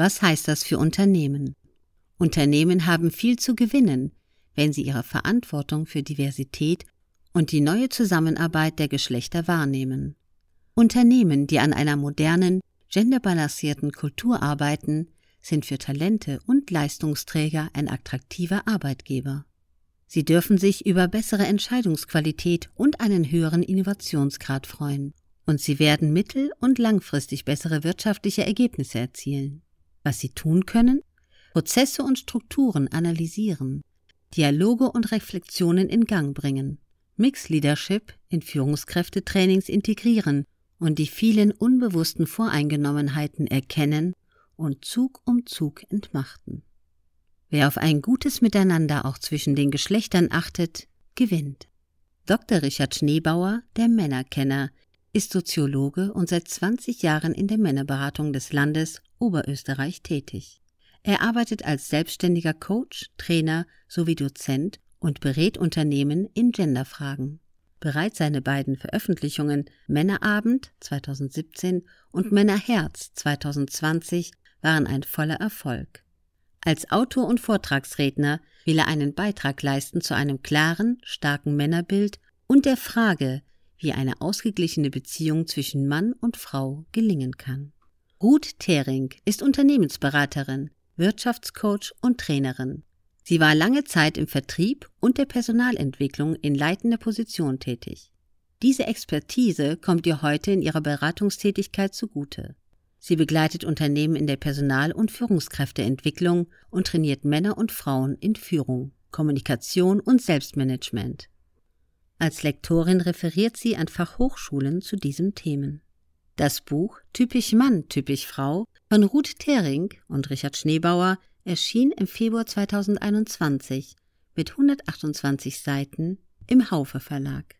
Was heißt das für Unternehmen? Unternehmen haben viel zu gewinnen, wenn sie ihre Verantwortung für Diversität und die neue Zusammenarbeit der Geschlechter wahrnehmen. Unternehmen, die an einer modernen, genderbalancierten Kultur arbeiten, sind für Talente und Leistungsträger ein attraktiver Arbeitgeber. Sie dürfen sich über bessere Entscheidungsqualität und einen höheren Innovationsgrad freuen. Und sie werden mittel- und langfristig bessere wirtschaftliche Ergebnisse erzielen. Was sie tun können? Prozesse und Strukturen analysieren, Dialoge und Reflexionen in Gang bringen, Mix Leadership in Führungskräftetrainings integrieren und die vielen unbewussten Voreingenommenheiten erkennen und Zug um Zug entmachten. Wer auf ein gutes Miteinander auch zwischen den Geschlechtern achtet, gewinnt. Dr. Richard Schneebauer, der Männerkenner, ist Soziologe und seit 20 Jahren in der Männerberatung des Landes Oberösterreich tätig. Er arbeitet als selbstständiger Coach, Trainer sowie Dozent und berät Unternehmen in Genderfragen. Bereits seine beiden Veröffentlichungen Männerabend 2017 und Männerherz 2020 waren ein voller Erfolg. Als Autor und Vortragsredner will er einen Beitrag leisten zu einem klaren, starken Männerbild und der Frage, wie eine ausgeglichene Beziehung zwischen Mann und Frau gelingen kann. Ruth Thering ist Unternehmensberaterin, Wirtschaftscoach und Trainerin. Sie war lange Zeit im Vertrieb und der Personalentwicklung in leitender Position tätig. Diese Expertise kommt ihr heute in ihrer Beratungstätigkeit zugute. Sie begleitet Unternehmen in der Personal- und Führungskräfteentwicklung und trainiert Männer und Frauen in Führung, Kommunikation und Selbstmanagement. Als Lektorin referiert sie an Fachhochschulen zu diesen Themen. Das Buch Typisch Mann, typisch Frau von Ruth Thering und Richard Schneebauer erschien im Februar 2021 mit 128 Seiten im Haufe Verlag.